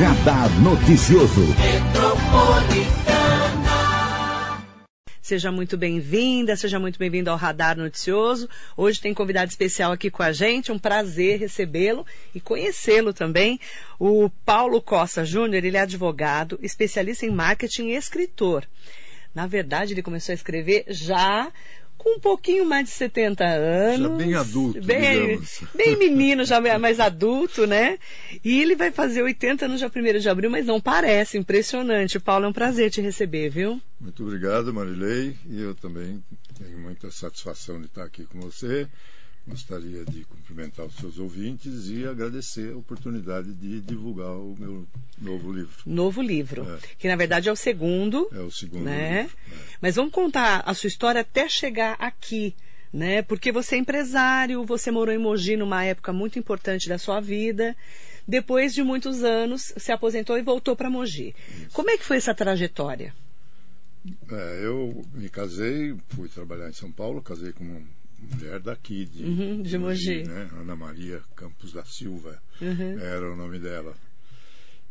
Radar Noticioso. Seja muito bem-vinda, seja muito bem-vindo ao Radar Noticioso. Hoje tem convidado especial aqui com a gente, um prazer recebê-lo e conhecê-lo também. O Paulo Costa Júnior, ele é advogado, especialista em marketing e escritor. Na verdade, ele começou a escrever já com um pouquinho mais de 70 anos. Já bem adulto, bem, digamos. bem menino, já mais adulto, né? E ele vai fazer 80 anos já 1 de abril, mas não parece, impressionante. Paulo, é um prazer te receber, viu? Muito obrigado, Marilei, e eu também tenho muita satisfação de estar aqui com você. Gostaria de cumprimentar os seus ouvintes e agradecer a oportunidade de divulgar o meu novo livro. Novo livro, É. que na verdade é o segundo, É o segundo né? livro. é. Mas vamos contar a sua história até chegar aqui, né? Porque você é empresário, você morou em Mogi numa época muito importante da sua vida. Depois de muitos anos, se aposentou e voltou para Mogi. Como é que foi essa trajetória? É, eu me casei, fui trabalhar em São Paulo, casei com mulher daqui, de, Uhum, de Mogi. né? Ana Maria Campos da Silva, Uhum. era o nome dela.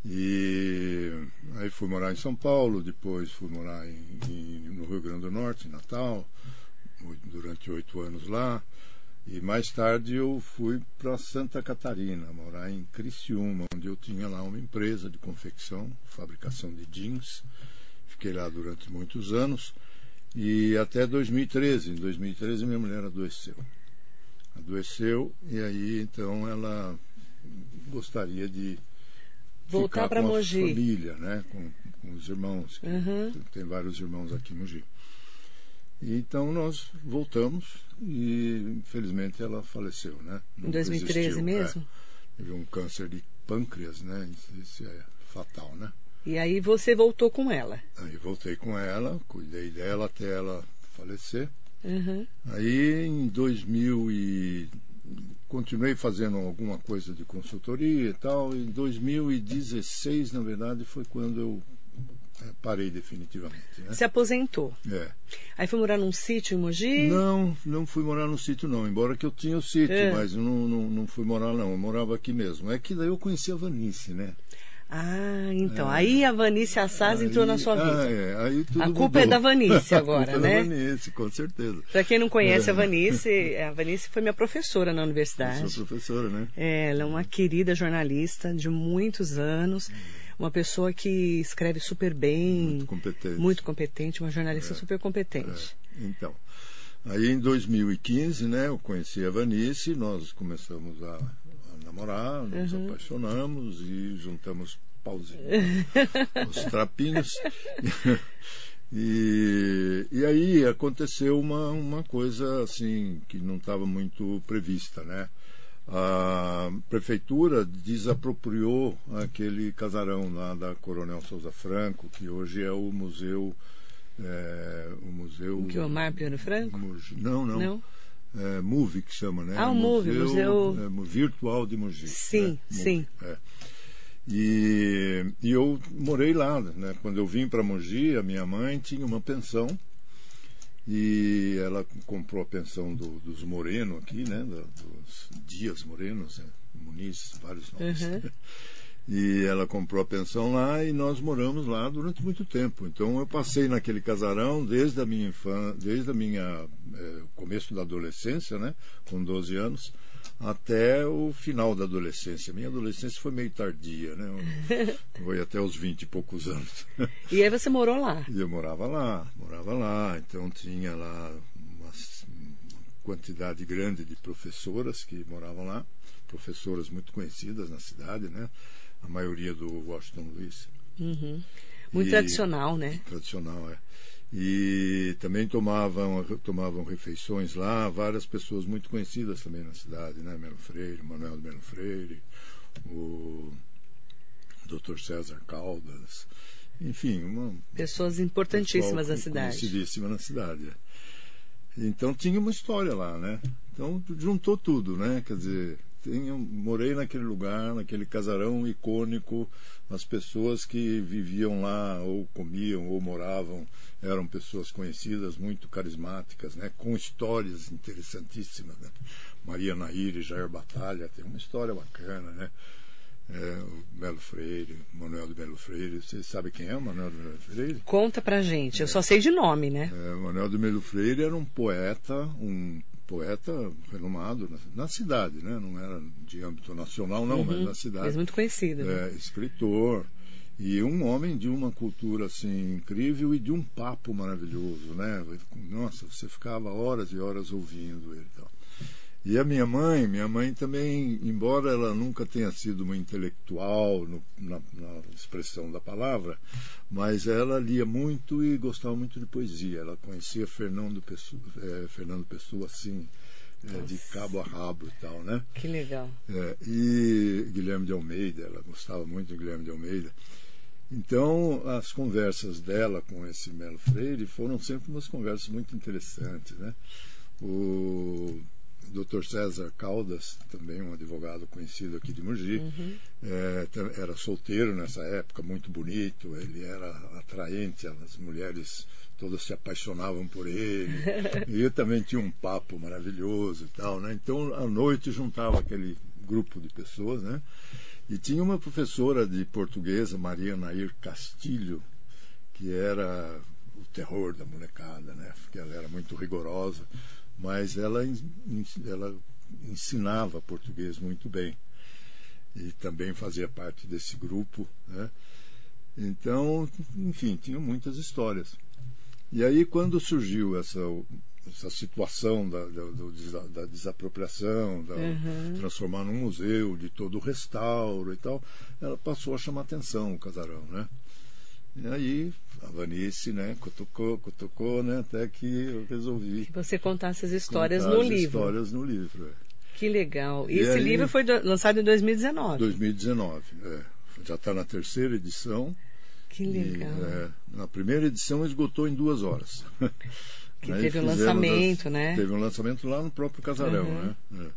E aí fui morar em São Paulo, depois fui morar em, em- no Rio Grande do Norte, em Natal, durante oito anos lá. E mais tarde eu fui para Santa Catarina, morar em Criciúma, onde eu tinha lá uma empresa de confecção, fabricação de jeans. Fiquei lá durante muitos anos e até 2013. Em 2013 minha mulher adoeceu. Adoeceu e aí então ela gostaria de Voltar para Mogi. família, né, com, com os irmãos. Uhum. Tem vários irmãos aqui em Mogi. E então nós voltamos e infelizmente ela faleceu, né? Em Não 2013 resistiu, mesmo? é. Teve um câncer de pâncreas, né? Isso é fatal, né? E aí você voltou com ela. Aí voltei com ela, cuidei dela até ela falecer. Uhum. Aí em 2000 e continuei fazendo alguma coisa de consultoria e tal. Em 2016, na verdade, foi quando eu eh, parei definitivamente, né? Se aposentou. É. Aí foi morar num sítio em Mogi? Não, não fui morar no sítio não, embora que eu tinha o sítio, É. mas não, não, não fui morar não, eu morava aqui mesmo. É que daí eu conheci a Vanice, né? Ah, então. Aí a Vanice Assaz entrou na Aí- sua vida. Ah, é, aí tudo A culpa é mudou. da Vanice agora, a culpa né? É da Vanice, com certeza. Para quem não conhece É. a Vanice, a Vanice foi minha professora na Eu universidade. sou professora, né? É, ela é uma querida jornalista de muitos anos, uma pessoa que escreve super bem, Muito competente. muito competente, uma jornalista super competente. Então, aí em 2015, né, eu conheci a Vanice, nós começamos a namorar, nos Uhum. apaixonamos e juntamos pauzinho, os trapinhos. E, e aí aconteceu uma, uma coisa assim que não estava muito prevista, né? A prefeitura desapropriou aquele casarão lá da Coronel Souza Franco, que hoje é o museu é, o museu Que o Omar Piano Franco? Não, não. Não? É, Move que chama, né? Ah, o Move, museu- é, mu- virtual de Mogi. Sim, né? Move, sim. é. E, e eu morei lá, né? Quando eu vim para Mogi, a minha mãe tinha uma pensão e ela comprou a pensão do- dos Moreno aqui, né? dos Dias Morenos, né? Muniz, vários nomes. Uhum. E ela comprou a pensão lá e nós moramos lá durante muito tempo. Então eu passei naquele casarão desde a minha infância, desde a minha eh, começo da adolescência, né, com 12 anos, até o final da adolescência. Minha adolescência foi meio tardia, né? Foi até os 20 e poucos anos. E aí você morou lá. E eu morava lá, morava lá, então tinha lá uma quantidade grande de professoras que moravam lá, professoras muito conhecidas na cidade, né? A maioria do Washington Luiz. Uhum. Muito E- tradicional, né? Tradicional, é. E também tomavam, tomavam refeições lá, várias pessoas muito conhecidas também na cidade, né? Melo Freire, Manuel Melo Freire, o Dr. César Caldas, enfim, uma Pessoas importantíssimas pessoal da cidade. Conhecidíssima na cidade. Então tinha uma história lá, né? Então juntou tudo, né? Quer dizer, tenho, morei naquele lugar, naquele casarão icônico, as pessoas que viviam lá, ou comiam, ou moravam, eram pessoas conhecidas, muito carismáticas, né? Com histórias interessantíssimas, né? Maria Nair e Jair Batalha, tem uma história bacana, né? é, o Melo Freire, Manuel de Melo Freire. Você sabe quem é o Manuel de Melo Freire? Conta pra gente, eu só sei de nome, né? É, Manuel de Melo Freire era um poeta, um poeta renomado na, na, cidade, né? Não era de âmbito nacional, não, uhum, mas na cidade. Mas muito conhecido. Né? É, escritor e um homem de uma cultura assim incrível e de um papo maravilhoso, né? Nossa, você ficava horas e horas ouvindo ele. Então. E a minha mãe, minha mãe também, embora ela nunca tenha sido uma intelectual no, na, na, expressão da palavra, mas ela lia muito e gostava muito de poesia. Ela conhecia Fernando Pessoa, é, Fernando Pessoa assim, é, de cabo a rabo e tal, né? Que legal. É, e Guilherme de Almeida, ela gostava muito de Guilherme de Almeida. Então, as conversas dela com esse Melo Freire foram sempre umas conversas muito interessantes, né? O Dr. César Caldas, também um advogado conhecido aqui de Mogi, uhum. é, era solteiro nessa época, muito bonito, ele era atraente, as mulheres todas se apaixonavam por ele, e ele também tinha um papo maravilhoso e tal, né? Então, à noite juntava aquele grupo de pessoas, né? E tinha uma professora de portuguesa, Maria Nair Castilho, que era o terror da molecada, né? Porque ela era muito rigorosa mas ela, ela ensinava português muito bem e também fazia parte desse grupo, né? Então, enfim, tinha muitas histórias. E aí, quando surgiu essa, essa situação da, da, da desapropriação, da uhum. transformar num museu, de todo o restauro e tal, ela passou a chamar atenção o casarão, né? E aí a Vanice, né, cutucou, cutucou, né, até que eu resolvi. Que você contasse as histórias no livro. histórias no livro, é. Que legal. E, e esse aí, livro foi do, lançado em 2019. 2019, é. Já está na terceira edição. Que legal. E, é, na primeira edição esgotou em duas horas. Que teve um lançamento, as, né? Teve um lançamento lá no próprio Casarão, uhum. né? É.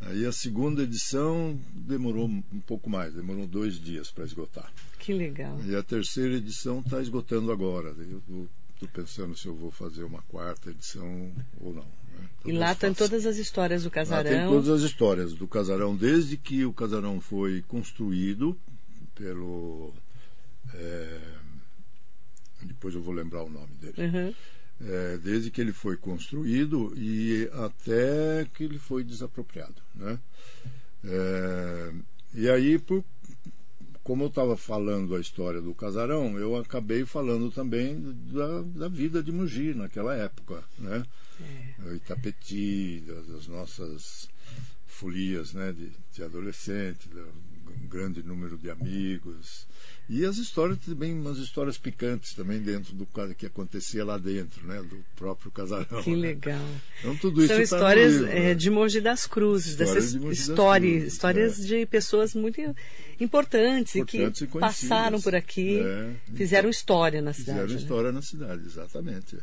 Aí a segunda edição demorou um pouco mais, demorou dois dias para esgotar. Que legal. E a terceira edição está esgotando agora. Eu estou pensando se eu vou fazer uma quarta edição ou não. Né? E lá tem todas as histórias do casarão. Lá tem todas as histórias do casarão, desde que o casarão foi construído pelo. É, depois eu vou lembrar o nome dele. Uhum é, desde que ele foi construído e até que ele foi desapropriado. Né? É, e aí, por, como eu estava falando a história do casarão, eu acabei falando também da, da vida de Mogi naquela época, né? É. Itapeti, das, das nossas folias né, de, de adolescente, um grande número de amigos, e as histórias também, umas histórias picantes também dentro do que acontecia lá dentro, né? Do próprio casarão. Que né? legal. Então tudo isso São tá histórias livro, é, né? de Mogi das Cruzes, dessas de histórias, Cruzes, histórias é. de pessoas muito importantes, Importantes e e que passaram por aqui, É, fizeram então, história na cidade. Fizeram né? história na cidade, exatamente.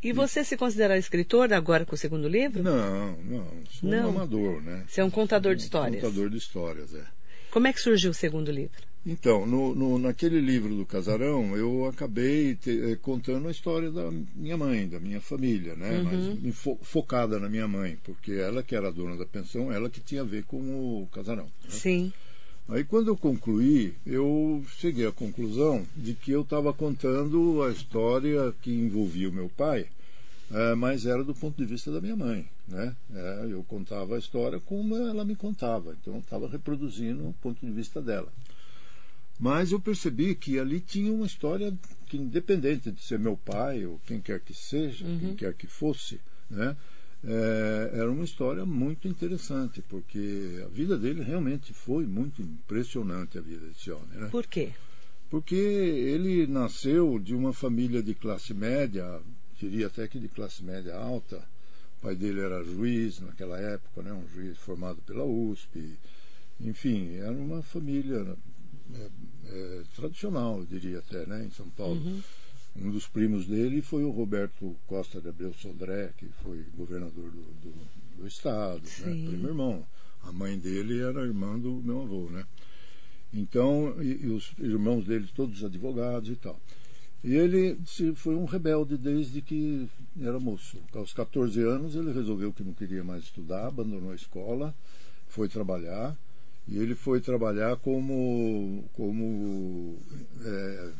E você se considera escritor agora com o segundo livro? Não, não, sou Não. um amador, né? Você é um contador de Um histórias. Contador de histórias, é. Como é que surgiu o segundo livro? Então, no, no- naquele livro do Casarão, eu acabei te- eh, contando a história da minha mãe, da minha família, né? Mas me fo- focada na minha mãe, porque ela que era a dona da pensão, ela que tinha a ver com o Casarão. né? Sim. Aí quando eu concluí, eu cheguei à conclusão de que eu estava contando a história que envolvia o meu pai, mas era do ponto de vista da minha mãe. Né? Eh, eu contava a história como ela me contava, então eu estava reproduzindo o ponto de vista dela. Mas eu percebi que ali tinha uma história que, independente de ser meu pai ou quem quer que seja, quem quer que fosse, né? É, era uma história muito interessante, porque a vida dele realmente foi muito impressionante, a vida desse homem. Né? Por quê? Porque ele nasceu de uma família de classe média, diria até que de classe média alta. O pai dele era juiz naquela época, né? um juiz formado pela USP. Enfim, era uma família é, é, tradicional, eu diria até, né? em São Paulo. Um dos primos dele foi o Roberto Costa de Abreu Sodré, que foi governador do, do, do estado, né? Primo irmão. A mãe dele era irmã do meu avô, né? Então, e, e os irmãos dele, todos advogados e tal. E ele foi um rebelde desde que era moço. Aos 14 anos, ele resolveu que não queria mais estudar, abandonou a escola, foi trabalhar E ele foi trabalhar como, como é,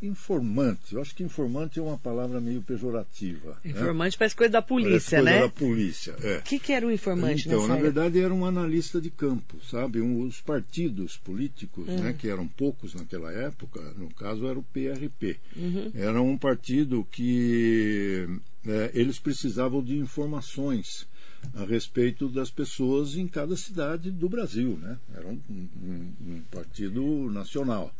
informante. Eu acho que informante é uma palavra meio pejorativa. né? Informante parece coisa da polícia, Parece coisa né? da polícia, é. O que, que era um informante Então, na verdade, era um analista de campo, sabe? Um, os partidos políticos, Hum. né, que eram poucos naquela época, no caso era o PRP, Uhum. era um partido que é, eles precisavam de informações a respeito das pessoas em cada cidade do Brasil, né? Era um, um- um partido nacional.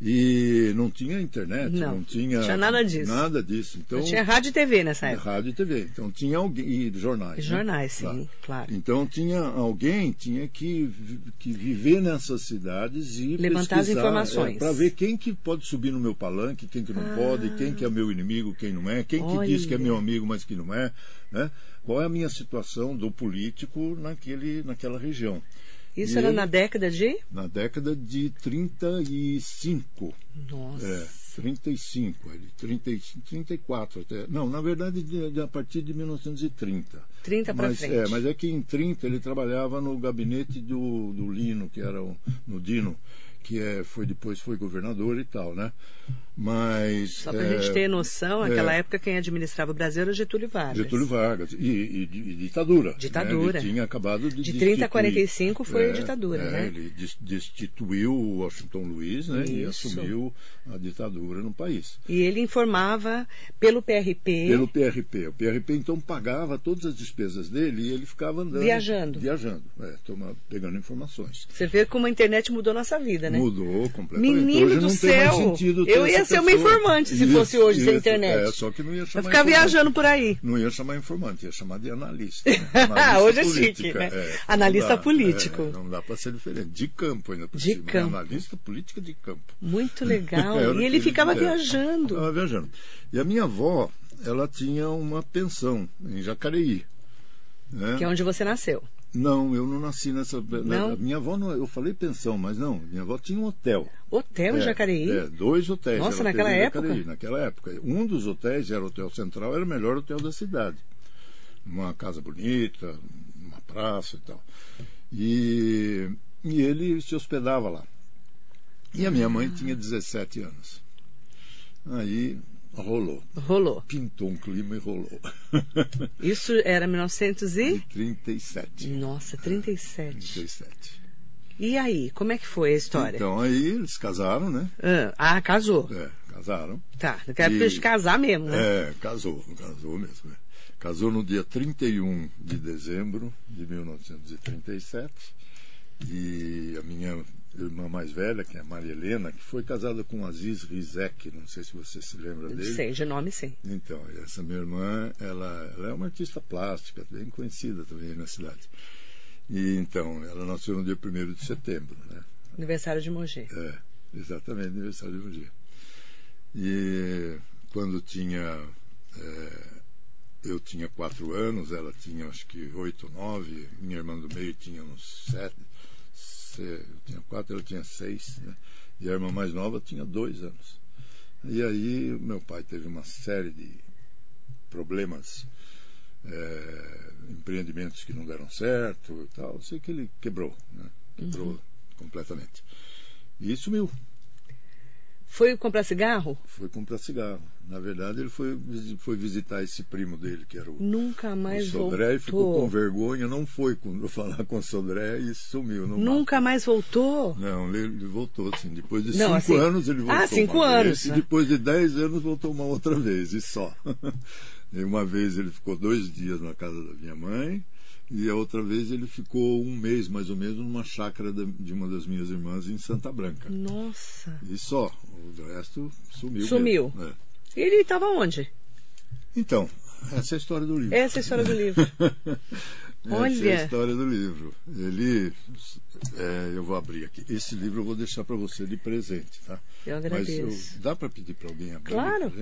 E não tinha internet, Não, não, tinha, tinha nada disso. Nada disso. Então, Eu tinha rádio e TV nessa é, época. rádio e TV. Então tinha alguém. E jornais. né? Jornais, sim, Claro. claro. Então tinha alguém tinha que, que viver nessas cidades e Levantar as pesquisar, informações. para ver quem que pode subir no meu palanque, quem que não pode, quem que é meu inimigo, quem não é, quem que diz que é Olha. meu amigo, mas que não é, né? Qual é a minha situação do político naquele, naquela região? Isso E era na década de? Na década de 35. Nossa. É, 35, ali, 30, e- 34 até. Não, na verdade, de- de- a partir de 1930. 30 pra mas, frente. É, mas é que em 30 ele trabalhava no gabinete do, do Lino, que era o, no Dino, que é, foi depois foi governador e tal, né? Mas. Só pra é, gente ter noção, naquela é. época quem administrava o Brasil era Getúlio Vargas. Getúlio Vargas. E, e- e ditadura. né? Ditadura. Ele tinha acabado de De 30 a destituir. 45 foi a É, ditadura, é, né? Ele des- destituiu o Washington Luiz né, e assumiu a ditadura no país. E ele informava pelo PRP. Pelo PRP. O PRP então pagava todas as despesas dele e ele ficava andando. Viajando. Viajando, é, toma- pegando informações. Você vê como a internet mudou nossa vida, né? Mudou completamente. Menino Hoje do céu! Eu ia ser uma pessoa. informante se fosse hoje sem internet. É, só que não ia Vai chamar ficar informante. viajando por aí. Não ia chamar informante, ia chamar de analista. né? Analista Hoje é política, chique, né? é, Analista dá, político. é, não dá para ser diferente. De campo ainda por De cima. né? campo. Analista política de campo. Muito legal. O e ele ficava é, viajando. Ficava viajando. E a minha avó, ela tinha uma pensão em Jacareí. Né? Que é onde você nasceu. Não, eu não nasci nessa. Não? Minha avó, não, eu falei pensão, mas não. Minha avó tinha um hotel. Hotel em É, Jacareí? É, dois hotéis. Nossa, ela naquela época? Jacareí, naquela época. Um dos hotéis era o Hotel Central, era o melhor hotel da cidade. Uma casa bonita, uma praça e tal. E, e ele se hospedava lá. E a minha mãe tinha 17 anos. Aí rolou. Rolou. Pintou um clima e rolou. Isso era 1900 e... 37. Nossa, 37. 37. E aí, como é que foi a história? Então aí eles casaram, né? Ah, ah, casou. É, casaram. Tá, naquela época de casar mesmo, né? É, casou, casou mesmo. é. Casou no dia 31 de dezembro de 1937. E a minha irmã mais velha, que é a Maria Helena, que foi casada com Aziz Rizek, não sei se você se lembra dele. Sei, de nome sim. Então, essa minha irmã, ela, ela é uma artista plástica, bem conhecida também na cidade. E então, ela nasceu no dia 1 de setembro, né? Aniversário de Mogi. É, exatamente, aniversário de dia. E quando tinha. é, eu tinha quatro anos, ela tinha acho que oito nove, minha irmã do meio tinha uns sete. Eu tinha quatro, ela tinha seis, né? E a irmã mais nova tinha dois anos. E aí meu pai teve uma série de problemas, é, empreendimentos que não deram certo e tal. Eu sei que ele quebrou, né? Quebrou completamente. E sumiu. Foi comprar cigarro? Foi comprar cigarro. Na verdade, ele foi, foi visitar esse primo dele, que era o, Nunca o mais Sodré, e ficou com voltou. vergonha, não foi com, falar com o Sodré e sumiu. Nunca mais voltou? Não, ele, voltou, assim. Depois de Não, cinco assim- anos ele voltou. Ah, cinco anos, Vez, e né? depois de dez anos voltou uma outra vez, e só. e uma vez ele ficou dois dias na casa da minha mãe, e a outra vez ele ficou um mês, mais ou menos, numa chácara de uma das minhas irmãs em Santa Branca. Nossa. E só. O resto sumiu. Sumiu. mesmo. É. E ele estava onde? Então, essa é a história do livro. Essa é a história do livro. Essa é Olha. a história do livro. Ele. é, eu vou abrir aqui. Esse livro eu vou deixar para você de presente, tá? Eu Mas agradeço. eu- dá para pedir para alguém abrir? Claro.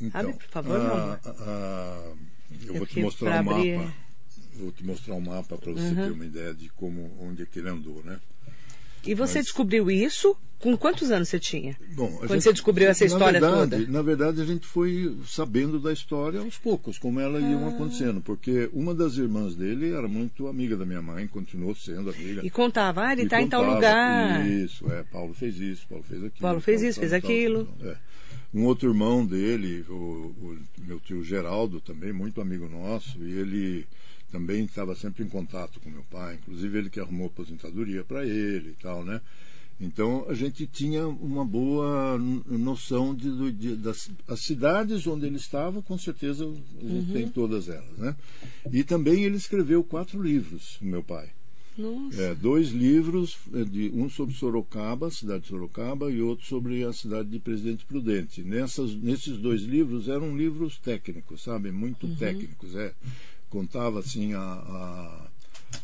Então, Abre, por favor, a- amor. a- a- eu É vou te mostrar o pra abrir mapa. Vou te mostrar um mapa para você Uhum. ter uma ideia de como, onde é que ele andou, né? E você Mas- descobriu isso Com quantos anos você tinha? Bom, Quando gente, você descobriu essa história verdade, toda? Na verdade, a gente foi sabendo da história aos poucos, como ela Ah. acontecendo, porque uma das irmãs dele era muito amiga da minha mãe, continuou sendo amiga. E contava, ah, ele está em tal lugar. Isso, é, Paulo fez isso, Paulo fez aquilo. Paulo fez isso, tal, fez tal, aquilo. tal, é. Um outro irmão dele, o, o meu tio Geraldo, também muito amigo nosso, e ele também estava sempre em contato com meu pai, inclusive ele que arrumou aposentadoria para ele e tal, né? Então a gente tinha uma boa noção de, de- das as cidades onde ele estava, com certeza a gente tem todas elas, né? E também ele escreveu quatro livros, meu pai. É, dois livros, é, de, um sobre Sorocaba, a cidade de Sorocaba, e outro sobre a cidade de Presidente Prudente. Nessas, nesses dois livros eram livros técnicos, sabe? Muito técnicos. É. Contava assim a, a,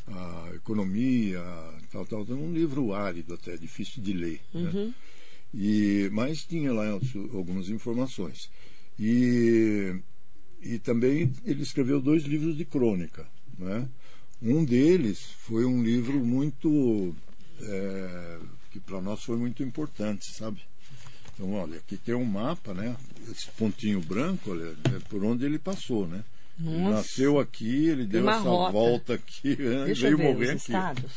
a economia, tal, tal. Um livro árido até, difícil de ler. Né? E, mas tinha lá algumas informações. E, e também ele escreveu dois livros de crônica. Né? Um deles foi um livro muito. é, que para nós foi muito importante, sabe? Então, olha, aqui tem um mapa, né? Esse pontinho branco, olha, é por onde ele passou, né? Nasceu aqui, ele deu essa rota. volta aqui, né? Deixa veio eu ver morrer aqui. estados.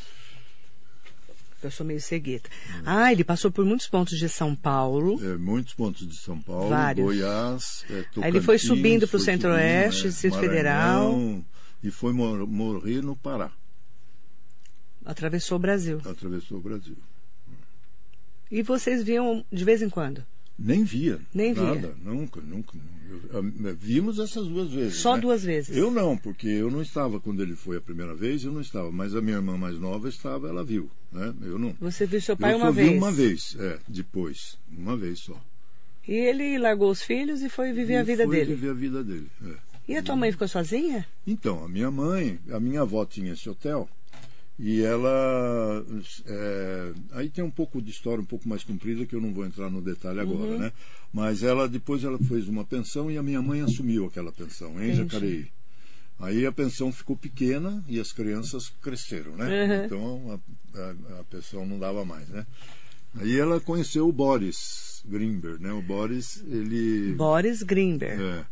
Eu sou meio cegueta. Ah, ele passou por muitos pontos de São Paulo. É, muitos pontos de São Paulo, Vários. Goiás, é, Aí ele foi Tocantins, subindo pro foi Centro-Oeste, Distrito Federal. Maranhão, E foi mor- morrer no Pará. Atravessou o Brasil. Atravessou o Brasil. E vocês viam de vez em quando? Nem via. Nem via. nada, Nunca, nunca. Eu- vimos essas duas vezes. Só né? duas vezes. Eu não, porque eu não estava quando ele foi a primeira vez, eu não estava. Mas a minha irmã mais nova estava, ela viu. Né? Eu não. Você viu seu pai eu uma só vez. vi uma vez, é, depois. Uma vez só. E ele largou os filhos e foi viver a E vida foi dele. viver a vida dele. é. E a tua mãe ficou sozinha? Então, a minha mãe, a minha avó tinha esse hotel e ela. é, aí tem um pouco de história um pouco mais comprida que eu não vou entrar no detalhe agora, Uhum. né? Mas ela depois ela fez uma pensão e a minha mãe assumiu aquela pensão em. Jacareí. Aí a pensão ficou pequena e as crianças cresceram, né? Uhum. Então a, a, a pensão não dava mais, né? Aí ela conheceu o Boris Grimberg, né? O Boris, ele. Boris Grimberg. É.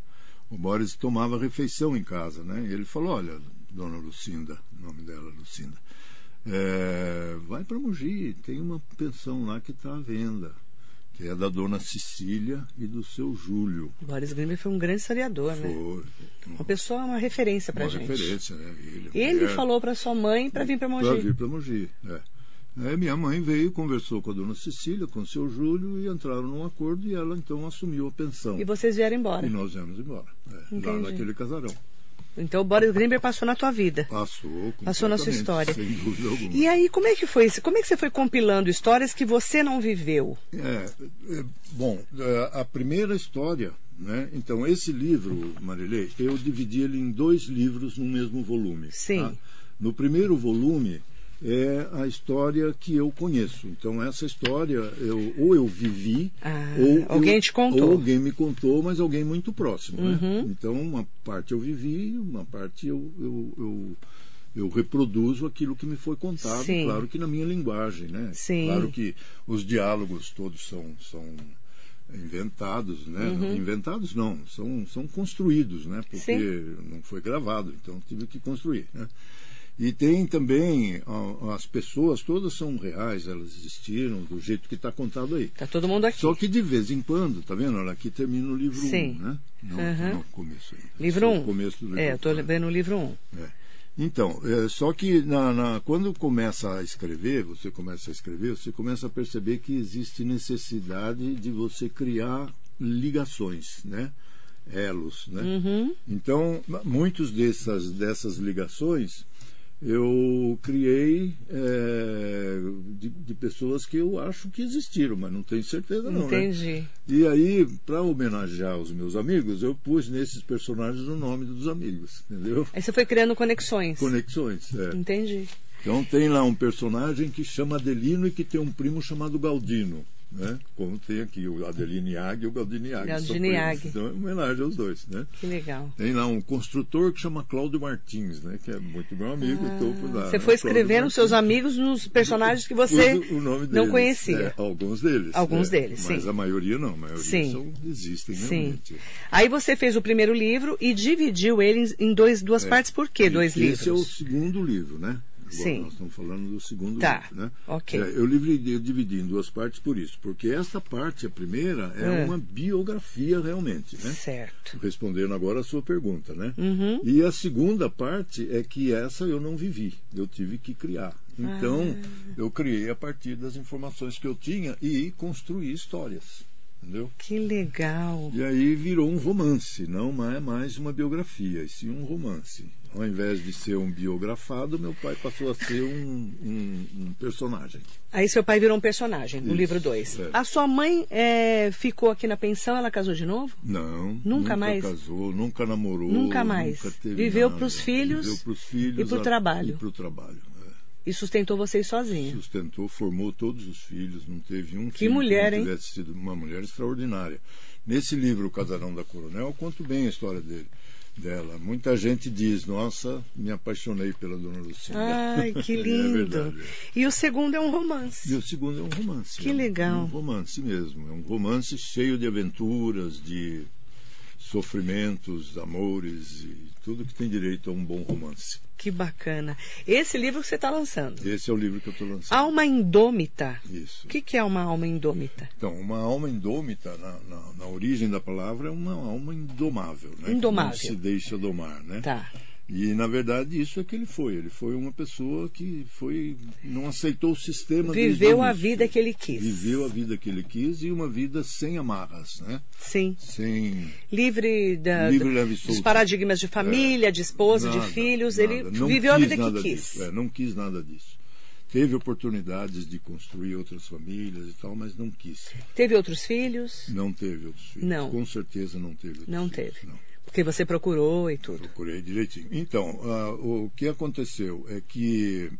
O Boris tomava refeição em casa, né? E ele falou: Olha, dona Lucinda, o nome dela Lucinda, é, vai para Mogi, tem uma pensão lá que está à venda, que é da dona Cecília e do seu Júlio. Boris Grimberg foi um grande historiador, né? Foi Uma pessoa, uma referência pra uma gente. referência, né? Ele, a Ele falou pra sua mãe pra vir Para Mogi. vir para Mogi. É. Aí minha mãe veio, conversou com a dona Cecília, com o seu Júlio, e entraram num acordo e ela então assumiu a pensão. E vocês vieram embora. E nós viemos embora. É, lá naquele casarão. Então o Boris Grimberg passou na tua vida. Passou. Passou na sua história. Sem dúvida alguma. E aí, como é que foi isso? Como é que você foi compilando histórias que você não viveu? É, é, bom, é, a primeira história, né? Então, esse livro, Marilei, eu dividi ele em dois livros no mesmo volume. Sim. tá? No primeiro volume é a história que eu conheço. Então, essa história, eu, ou eu vivi, Ah, ou alguém eu- te contou. Ou alguém me contou, mas alguém muito próximo. né? Uhum. Então, uma parte eu vivi, uma parte eu, eu, eu, eu reproduzo aquilo que me foi contado, Sim. claro que na minha linguagem, né? Sim. Claro que os diálogos todos são, são inventados, né? Uhum. Inventados não, são, são construídos, né? Porque Sim. não foi gravado, então tive que construir, né? E tem também as pessoas, todas são reais, elas existiram do jeito que está contado aí. Tá todo mundo aqui. Só que de vez em quando, tá vendo? Olha, aqui termina o livro 1, Sim. né? Não, Uhum. não começo aí. Livro Esse é 1. o começo do livro É, eu tô um. vendo o livro 1. É. Então, é, só que na, na- quando começa a escrever, você começa a escrever, você começa a perceber que existe necessidade de você criar ligações, né? Elos, né? Uhum. Então, muitos dessas, dessas ligações eu criei é, de, de pessoas que eu acho que existiram, mas não tenho certeza não, né? Entendi. E aí, para homenagear os meus amigos, eu pus nesses personagens o nome dos amigos, entendeu? Aí você foi criando conexões. Conexões. é. Entendi. Então tem lá um personagem que chama Adelino e que tem um primo chamado Galdino. Né? Como tem aqui o Adeline Yag e o Galdini Yag. Então é uma homenagem aos dois, né? Que legal. Tem lá um construtor que chama Cláudio Martins, né? Que é muito meu amigo. Ah, então lá, você foi escrevendo seus amigos nos personagens que você deles, não conhecia. É, alguns deles. Alguns é, deles, mas sim. a maioria não. A maioria sim. São, existem sim. realmente. Aí você fez o primeiro livro e dividiu ele em dois, duas É. partes. Por que dois Esse livros? é o segundo livro, né? Sim. nós estamos falando do segundo Tá, livro, né? ok. É, eu, livre- eu dividi em duas partes por isso, porque essa parte, a primeira, é É. uma biografia realmente, né? Certo. Respondendo agora a sua pergunta, né? Uhum. E a segunda parte é que essa eu não vivi, eu tive que criar. Então, Ah. eu criei a partir das informações que eu tinha e construí histórias, entendeu? Que legal. E aí virou um romance, não é mais uma biografia, e sim um romance. Ao invés de ser um biografado, meu pai passou a ser um, um- um personagem. Aí seu pai virou um personagem no Isso, livro 2. é. A sua mãe é, ficou aqui na pensão, ela casou de novo? Não, Nunca mais? casou, nunca namorou, Nunca mais. nunca Viveu nada. pros filhos filhos e pro a- trabalho. E pro trabalho. É. E sustentou vocês sozinha. Sustentou, formou todos os filhos, não teve um Que filho mulher, que hein? não tivesse sido uma mulher extraordinária. Nesse livro, O Casarão da Coronel, eu conto bem a história dele, dela. Muita gente diz, nossa, me apaixonei pela Dona Lucinda. Ai, que É lindo. verdade. e o segundo é um romance. E o segundo é um romance. Que é um- legal. Um romance mesmo. É um romance cheio de aventuras, de sofrimentos, amores e tudo que tem direito a um bom romance. Que bacana. Esse livro que você está lançando. Esse é o livro que eu estou lançando. Alma Indômita. Isso. O que, que é uma alma indômita? Então, uma alma indômita, na, na, na origem da palavra, é uma alma indomável. Né? Indomável. Que não se deixa domar, né? Tá. E, na verdade, isso é que ele foi. Ele foi uma pessoa que foi não aceitou o sistema Viveu a vida que ele quis. Viveu a vida que ele quis e uma vida sem amarras, né? Sim. Sem Livre, da, Livre, do- e dos paradigmas de família, de esposa, nada, de filhos. nada. Ele Não viveu a quis vida que nada quis. disso. É, não quis nada disso. Teve oportunidades de construir outras famílias e tal, mas não quis. Teve outros filhos? Não teve outros filhos. Não. Com certeza não teve Não filhos. teve. Não. Porque você procurou e tudo. Procurei direitinho. Então, ah, o que aconteceu é que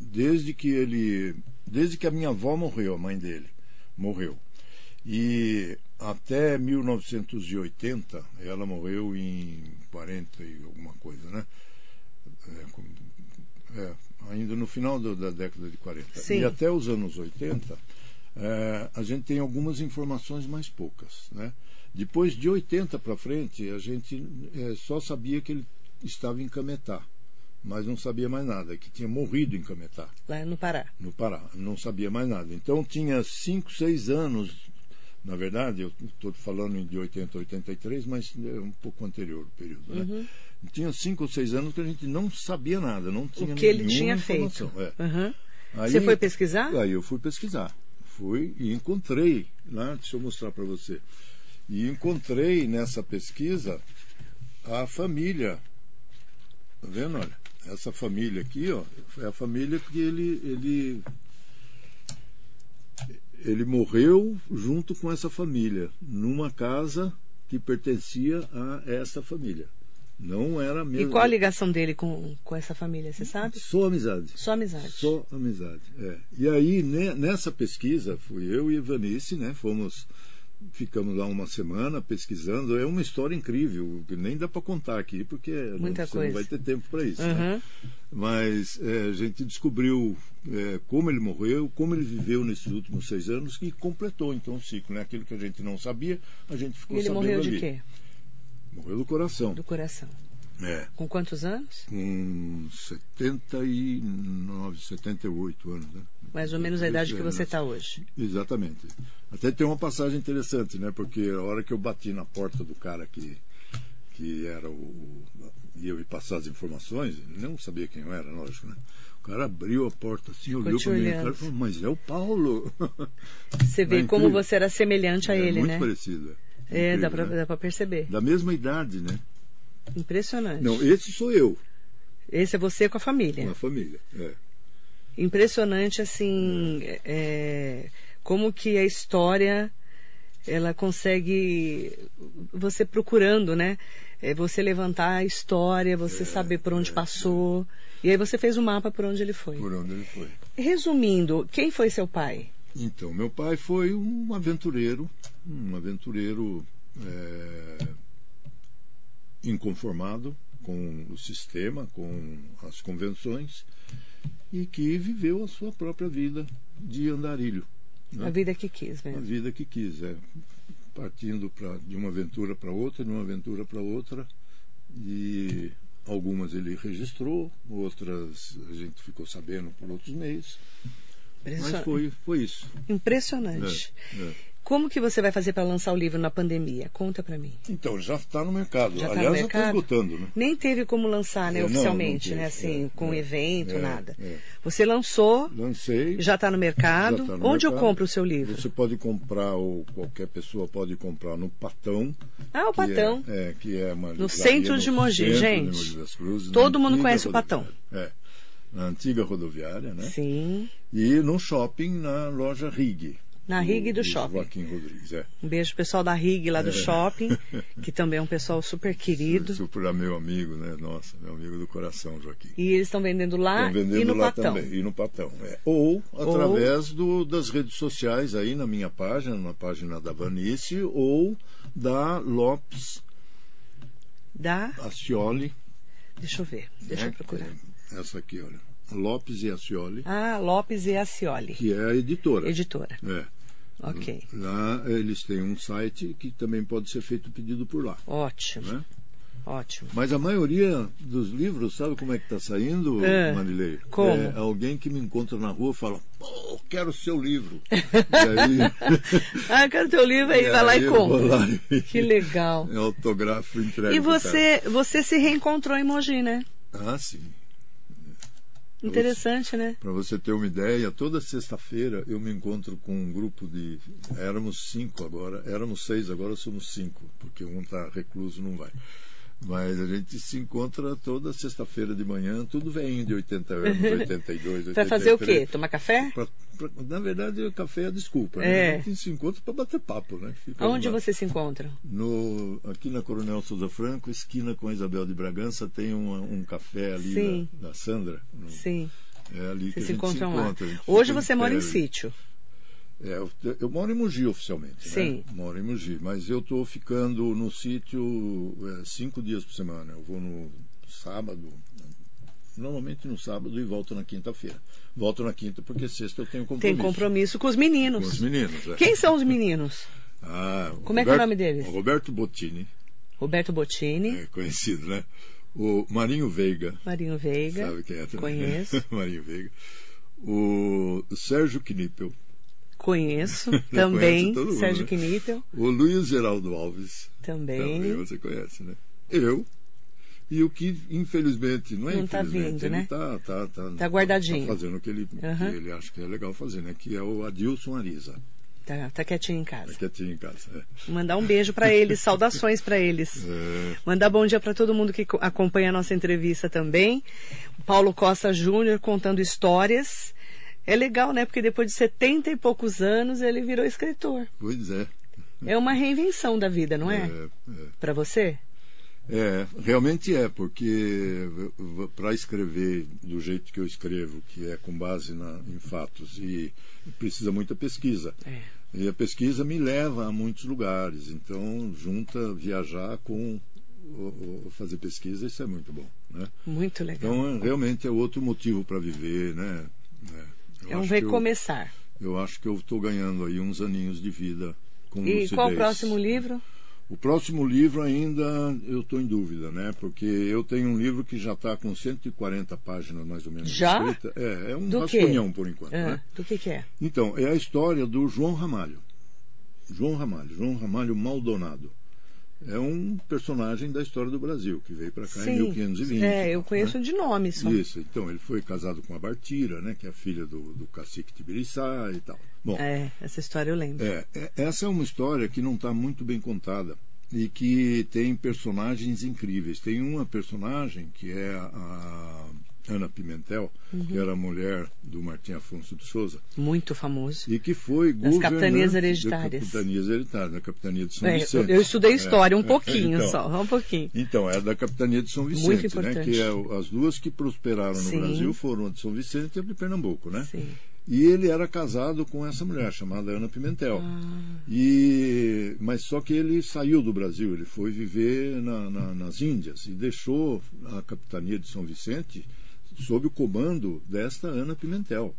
desde que ele, desde que a minha avó morreu, a mãe dele morreu, e até 1980, ela morreu em 40 e alguma coisa, né? É, é, ainda no final do- da década de 40. Sim. E até os anos 80, é, a gente tem algumas informações mais poucas, né? Depois de 80 para frente, a gente é, só sabia que ele estava em Cametá, mas não sabia mais nada, que tinha morrido em Cametá, Lá no Pará. no Pará. Não sabia mais nada. Então tinha 5, 6 anos, na verdade, eu estou falando de 80 a 83, mas é um pouco anterior o período. Né? Uhum. Tinha 5 ou 6 anos que a gente não sabia nada, não tinha O que ele tinha informação. feito. É. Uhum. Aí- Você foi pesquisar? Aí eu fui pesquisar. Fui e encontrei, lá, deixa eu mostrar para você. E encontrei nessa pesquisa a família. Tá vendo? Olha, essa família aqui, ó, é a família que ele, ele ele morreu junto com essa família, numa casa que pertencia a essa família. Não era E mesmo. qual a ligação dele com, com essa família, você sabe? Só amizade. Só amizade. Só amizade, é. E aí, ne- nessa pesquisa, fui eu e Ivanice, né? Fomos, ficamos lá uma semana pesquisando. É uma história incrível, que nem dá para contar aqui, porque Muita coisa. não vai ter tempo para isso. né? Uhum. Mas é, a gente descobriu é, como ele morreu, como ele viveu nesses últimos seis anos e completou então o ciclo. Né? Aquilo que a gente não sabia, a gente E ficou ele sabendo morreu de ali. quê? Morreu do coração. Do coração. É. Com quantos anos? Com 79, 78 anos, né? Mais ou menos a idade que você É, está hoje. Exatamente. Até tem uma passagem interessante, né? Porque a hora que eu bati na porta do cara que, que era o. ia me passar as informações, ele não sabia quem eu era, lógico, né? O cara abriu a porta assim, olhou para mim cara e falou, mas é o Paulo. Você vê É como você era semelhante a É ele, muito né? parecido. É, Incrível, dá pra, né? perceber. Da mesma idade, né? Impressionante. Não, esse sou eu, Esse é você com a família. com a família. É. Impressionante, assim, é, como que a história ela consegue você procurando, né? É, você levantar a história, você saber por onde passou. E aí você fez um mapa por onde ele foi. Por onde ele foi. Resumindo, quem foi seu pai? Então, meu pai foi um aventureiro, um aventureiro é, inconformado com o sistema, com as convenções, e que viveu a sua própria vida de andarilho. Né? A vida que quis, A mesmo. vida que quis, é, partindo pra, de uma aventura para outra, de uma aventura para outra, e algumas ele registrou, outras a gente ficou sabendo por outros meios, mas foi, foi isso. Impressionante. É, é. Como que você vai fazer para lançar o livro na pandemia? Conta para mim. Então, já está no mercado. Já tá no Aliás, já está mercado? esgotando, né? Nem teve como lançar, né, É, não, oficialmente, não né, teve, assim, é, com é, evento, é, nada. é. Você lançou, Lancei. já está no mercado. tá no Onde eu mercado. compro o seu livro? Você pode comprar, ou qualquer pessoa pode comprar no Patão. Ah, o que Patão. É, é, que é uma No centro de Mogi, centro gente. de Mogi das Cruzes, Todo na mundo conhece o Patão. É, na antiga rodoviária, né? Sim. E no shopping, na loja Rig. Na Rig do shopping. Joaquim Rodrigues, é. Um beijo pessoal da RIG lá do shopping, que também é um pessoal super querido. Super meu amigo, né? Nossa, meu amigo do coração, Joaquim. E eles estão vendendo lá Estão vendendo e no lá Patão. também, e no Patão. é. Ou através do- das redes sociais aí na minha página, na página da Vanice, ou da Lopes Da. Acioli. Deixa eu ver, deixa né, eu procurar. que é Essa aqui, olha. Lopes e Acioli, Ah, Lopes e Acioli, que é a editora. editora. É. Ok, Lá eles têm um site que também pode ser feito pedido por lá. ótimo, Né? ótimo. Mas a maioria dos livros, sabe como é que está saindo, É, Marilei? como? É alguém que me encontra na rua fala, pô, quero o seu livro. e aí, Ah, eu quero teu livro aí, vai lá e compra. lá e- Que legal. É autógrafo entregue. E você, você se reencontrou em Mogi, né? Ah, sim. Interessante, né? Para você ter uma ideia, toda sexta-feira eu me encontro com um grupo de. Éramos cinco agora, éramos seis, agora somos cinco, porque um está recluso, não vai. Mas a gente se encontra toda sexta-feira de manhã, tudo vem de 80 anos, 82, 83. Vai fazer o quê? Tomar café? Pra- pra- na verdade, o café é a desculpa. É. Né? A gente se encontra para bater papo, né? Fica Onde lá. você se encontra? No, aqui na Coronel Souza Franco, esquina com a Isabel de Bragança, tem uma- um café ali da, da Sandra. no- Sim, é ali que vocês se encontram lá. encontra, gente Hoje você mora em sítio. É, eu, eu moro em Mogi oficialmente. Sim. Né? Moro em Mogi, mas eu estou ficando no sítio é, cinco dias por semana. Eu vou no sábado, normalmente no sábado e volto na quinta-feira. Volto na quinta porque sexta eu tenho Tem compromisso. compromisso com os meninos. Com os meninos. É. Quem são os meninos? Ah, Como é que é o nome deles? Roberto Bottini, Roberto Bottini, é conhecido, né? O Marinho Veiga, Marinho Veiga. sabe quem é também? Conheço. Marinho Veiga. O Sérgio Knippel, Conheço conhece também. mundo, Sérgio né? Knippel, o Luiz Geraldo Alves, também. também você conhece, né? Eu e o que infelizmente não é Não tá infelizmente, vindo, ele né? tá, tá, tá, Tá guardadinho. tá fazendo o que ele, Aham. que ele acha que é legal fazer, né? Que é o Adilson Ariza, Tá, tá quietinho em casa. tá quietinho em casa. É. Mandar um beijo pra eles, saudações pra eles. É, Mandar bom dia para todo mundo que co- acompanha a nossa entrevista também. Paulo Costa Júnior contando histórias. É legal, né? Porque depois de 70 e poucos anos ele virou escritor. pois é. É uma reinvenção da vida, não é? É, é. Para você? É, realmente é, porque para escrever do jeito que eu escrevo, que é com base na, em fatos, e precisa muita pesquisa. É. E a pesquisa me leva a muitos lugares, então junta viajar com o- o- fazer pesquisa, isso é muito bom. Né? Muito legal. Então, é- realmente é outro motivo para viver. Né? É, eu é um eu- recomeçar. Eu, acho que eu estou ganhando aí uns aninhos de vida com E lucidez. qual o próximo livro? O próximo livro ainda eu estou em dúvida, né? Porque eu tenho um livro que já está com 140 páginas mais ou menos Já? escrita. É, é um Do rascunhão por enquanto, Ah, né? do que, que é? Então, é a história do João Ramalho. João Ramalho, João Ramalho Maldonado. É um personagem da história do Brasil, que veio para cá em 1520. É, eu né? conheço de nome só. Isso, então ele foi casado com a Bartira, né? Que é a filha do, do cacique Tibiriçá e tal. Bom, É, essa história eu lembro. é, é- essa é uma história que não está muito bem contada e que tem personagens incríveis. Tem uma personagem que é a Ana Pimentel, uhum. que era a mulher do Martim Afonso de Souza. Muito famoso. E que foi das capitanias hereditárias. capitanias hereditárias, da capitania de São é, Vicente. Eu estudei história é, um pouquinho então, só, um pouquinho. Então, é da capitania de São Vicente, Muito importante. né? Que é, as duas que prosperaram no Sim. Brasil foram a de São Vicente e a de Pernambuco, né? Sim. E ele era casado com essa mulher chamada Ana Pimentel. Ah. E, mas só que ele saiu do Brasil, ele foi viver na, na, nas Índias e deixou a capitania de São Vicente sob o comando desta Ana Pimentel.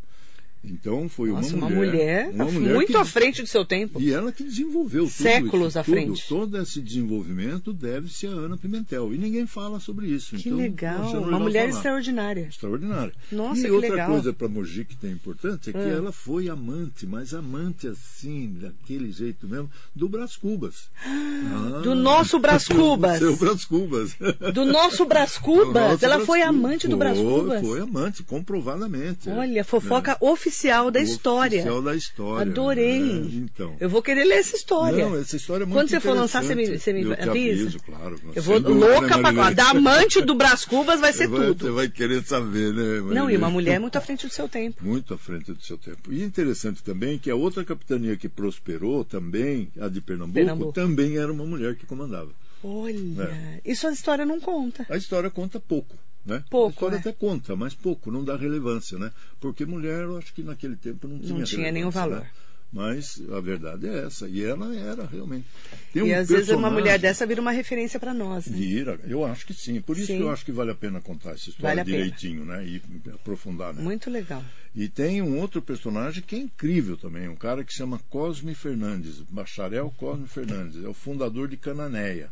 Então foi Nossa, uma, mulher, uma mulher, uma muito que, à frente do seu tempo. E ela que desenvolveu tudo séculos isso, à tudo, frente. Todo esse desenvolvimento deve-se a Ana Pimentel e ninguém fala sobre isso. Que então, legal, uma mulher falar. extraordinária. Extraordinária. Nossa, e que outra legal. coisa para Mogi que tem importante é que é. ela foi amante, mas amante assim, daquele jeito mesmo, do Brás Cubas. Ah, do nosso Brás Cubas. Do seu Brás Cubas. Do nosso Brás Cubas. ela Brás foi amante do Brás Cubas. Foi amante, comprovadamente. Olha, fofoca é. oficial da história história. Oficial da história. Adorei. Né? Então. Eu vou querer ler essa história. Não, essa história é muito Quando você for lançar, você me, você me eu avisa? Aviso, claro. Eu vou louca para pra Da amante do Brás Cubas vai ser vai, tudo. Você vai querer saber, né? Marilene? Não, e uma mulher muito à frente do seu tempo. Muito à frente do seu tempo. E interessante também que a outra capitania que prosperou também, a de Pernambuco, Pernambuco. também era uma mulher que comandava. Olha, é. isso a história não conta. A história conta pouco. Né? Pouco, a história é. até conta, mas pouco, não dá relevância, né? Porque mulher, eu acho que naquele tempo não tinha Não tinha nenhum valor. Né? Mas a verdade é essa, e ela era realmente. Tem e um às vezes uma mulher dessa vira uma referência para nós. Né? Vira, eu acho que sim. Por isso sim. que eu acho que vale a pena contar essa história vale direitinho, né? E aprofundar. Né? Muito legal. E tem um outro personagem que é incrível também, um cara que chama Cosme Fernandes, bacharel Cosme Fernandes, é o fundador de Cananéia.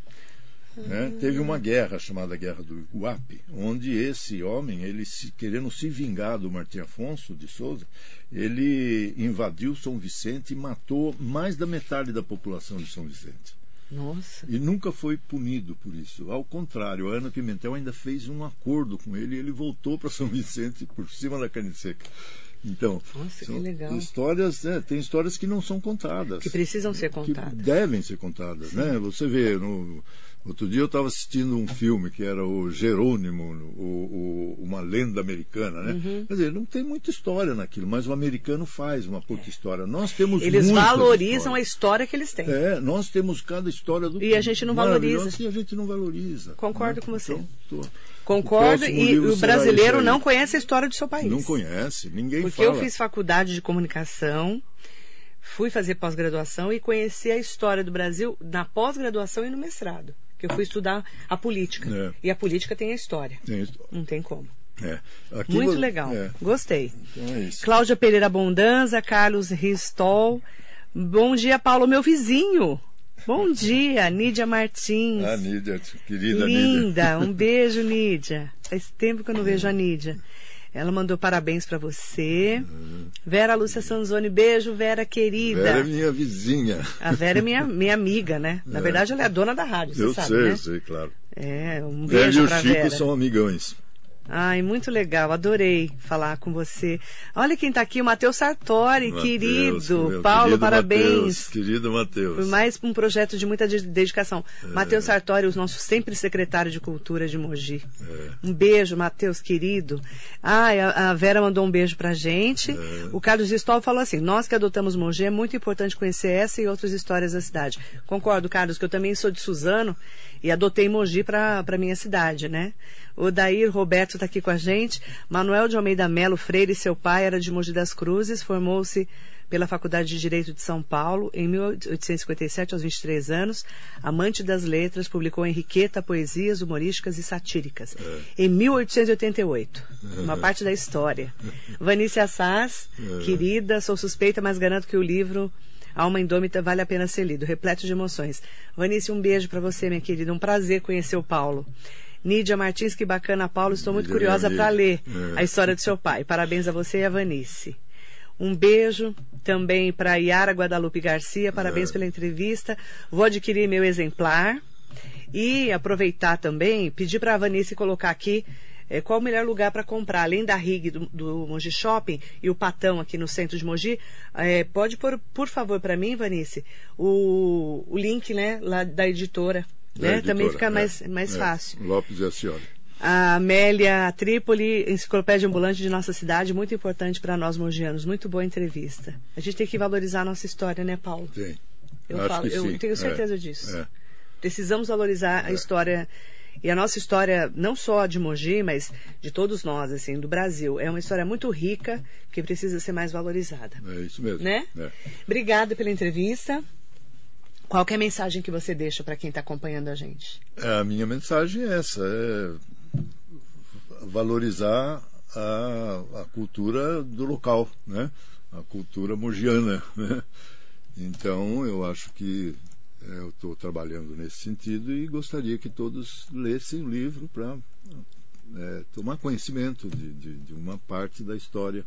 Né? Teve uma guerra chamada Guerra do Iguape, onde esse homem, ele se, querendo se vingar do Martim Afonso de Souza, ele invadiu São Vicente e matou mais da metade da população de São Vicente. Nossa. E nunca foi punido por isso. Ao contrário, a Ana Pimentel ainda fez um acordo com ele e ele voltou para São Vicente por cima da carne seca. Então, Nossa, que legal. histórias, é, tem histórias que não são contadas. Que precisam ser contadas. Que devem ser contadas, né? Você vê, no, outro dia eu estava assistindo um filme que era o Jerônimo, o, o, uma lenda americana, né? Uhum. Quer dizer, não tem muita história naquilo, mas o americano faz uma puta história. Nós temos Eles valorizam a história que eles têm. É, nós temos cada história do E a gente não valoriza. E a gente não valoriza. Concordo né? com você. Então, tô... Concordo, e o brasileiro não conhece a história do seu país. Não conhece, ninguém Porque fala. eu fiz faculdade de comunicação, fui fazer pós-graduação e conheci a história do Brasil na pós-graduação e no mestrado. Que eu fui estudar a política. É. E a política tem a história. Tem história. Não tem como. É. Aqui Muito vo- legal. é. Gostei. Então é isso. Cláudia Pereira Bondanza, Carlos Ristol. Bom dia, Paulo, meu vizinho. Bom dia, Nídia Martins. A Nídia, querida Nídia. Linda, um beijo, Nídia. Faz tempo que eu não vejo a Nídia. Ela mandou parabéns para você. Vera Lúcia Sanzoni, beijo, Vera querida. Vera é minha vizinha. A Vera é minha, minha amiga, né? Na É. verdade, ela é a dona da rádio, você Eu sabe, sei, né? eu sei, claro. É, um Vera beijo e o Chico Vera. são amigões. Ai, muito legal, adorei falar com você. Olha quem tá aqui, o Matheus Sartori, Mateus, querido. Paulo, querido parabéns. Mateus, querido Matheus. Foi mais um projeto de muita de- dedicação. É. Matheus Sartori, o nosso sempre secretário de Cultura de Mogi. É. Um beijo, Matheus, querido. Ah, a, a Vera mandou um beijo pra gente. É. O Carlos Gistol falou assim: nós que adotamos Mogi, é muito importante conhecer essa e outras histórias da cidade. Concordo, Carlos, que eu também sou de Suzano e adotei Mogi pra minha cidade, né? O Dair Roberto está aqui com a gente. Manuel de Almeida Melo Freire, seu pai, era de Mogi das Cruzes, formou-se pela Faculdade de Direito de São Paulo em 1857, aos 23 anos. Amante das letras, publicou Henriqueta poesias humorísticas e satíricas. Em 1888. Uma parte da história. Vanice Assaz, querida, sou suspeita, mas garanto que o livro Alma Indômita vale a pena ser lido, repleto de emoções. Vanice, um beijo para você, minha querida. Um prazer conhecer o Paulo. Nídia Martins, que bacana, Paulo. Estou muito Nídia, curiosa para ler. É. a história do seu pai. Parabéns a você e a Vanice. Um beijo também para Yara Guadalupe Garcia. Parabéns É. pela entrevista. Vou adquirir meu exemplar. E aproveitar também, pedir para a Vanice colocar aqui eh, qual o melhor lugar para comprar, além da RIG do, do Mogi Shopping e o Patão aqui no centro de Mogi. eh, pode pôr, por favor, para mim, Vanice, o, o link né, lá da editora. Né? Também fica é. mais, mais É. fácil. Lopes e a senhora. A Amélia Trípoli, enciclopédia ambulante de nossa cidade, muito importante para nós mogianos. Muito boa entrevista. A gente tem que valorizar a nossa história, né, Paulo? Tem. Eu, Acho falo, que eu tenho certeza É, disso. é. Precisamos valorizar a história e a nossa história, não só de Mogi, mas de todos nós, assim, do Brasil. É uma história muito rica que precisa ser mais valorizada. É isso mesmo. Né? É. Obrigada pela entrevista. Qual é a mensagem que você deixa para quem está acompanhando a gente? A minha mensagem é essa, é valorizar a, a cultura do local, né? A cultura mogiana, né? Então, eu acho que eh, eu estou trabalhando nesse sentido e gostaria que todos lessem o livro para tomar conhecimento de, de, de uma parte da história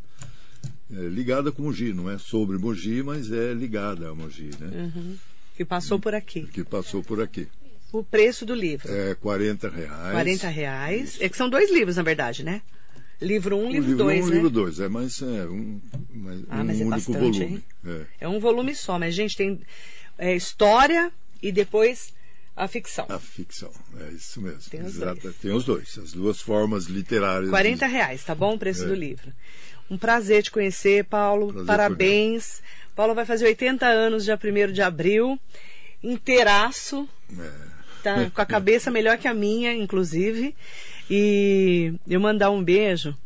eh, ligada com Mogi. Não é sobre Mogi, mas é ligada a Mogi, né? Que passou por aqui. Que passou por aqui. O preço do livro. É 40 reais. 40 reais. É que são dois livros, na verdade, né? Livro 1, um, livro livro 2, um, né? livro 2, é, mas é um, mas Ah, um mas é único bastante, volume. É. É um volume só, mas, gente, tem é, história e depois a ficção. A ficção, é isso mesmo. Tem os Exato, dois. Tem os dois, as duas formas literárias. 40 de- reais, tá bom? O preço É. do livro. Um prazer te conhecer, Paulo. Prazer Parabéns. Paulo vai fazer 80 anos dia 1 de abril. Inteiraço. É. Tá com a cabeça melhor que a minha, inclusive. E eu mandar um beijo.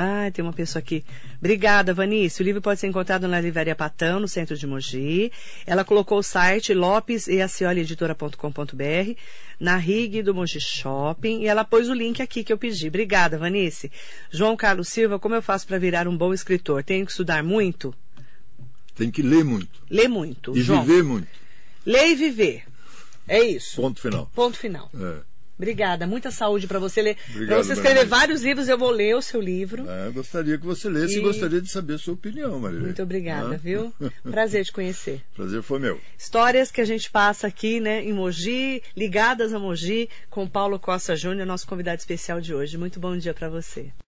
Ah, tem uma pessoa aqui. Obrigada, Vanice. O livro pode ser encontrado na Livraria Patão, no centro de Mogi. Ela colocou o site lopeseaciolieditora.com.br na RIG do Mogi Shopping e ela pôs o link aqui que eu pedi. Obrigada, Vanice. João Carlos Silva, como eu faço para virar um bom escritor? Tenho que estudar muito? Tem que ler muito. Lê muito. E João. viver muito. Ler e viver. É isso. Ponto final. Ponto final. É. Obrigada, muita saúde para você ler. Para você escrever vários livros, eu vou ler o seu livro. Eu gostaria que você lesse e, gostaria de saber a sua opinião, Maria. Muito obrigada, viu? Prazer te conhecer. Prazer foi meu. Histórias que a gente passa aqui, né, em Mogi, ligadas a Mogi, com Paulo Costa Júnior, nosso convidado especial de hoje. Muito bom dia para você.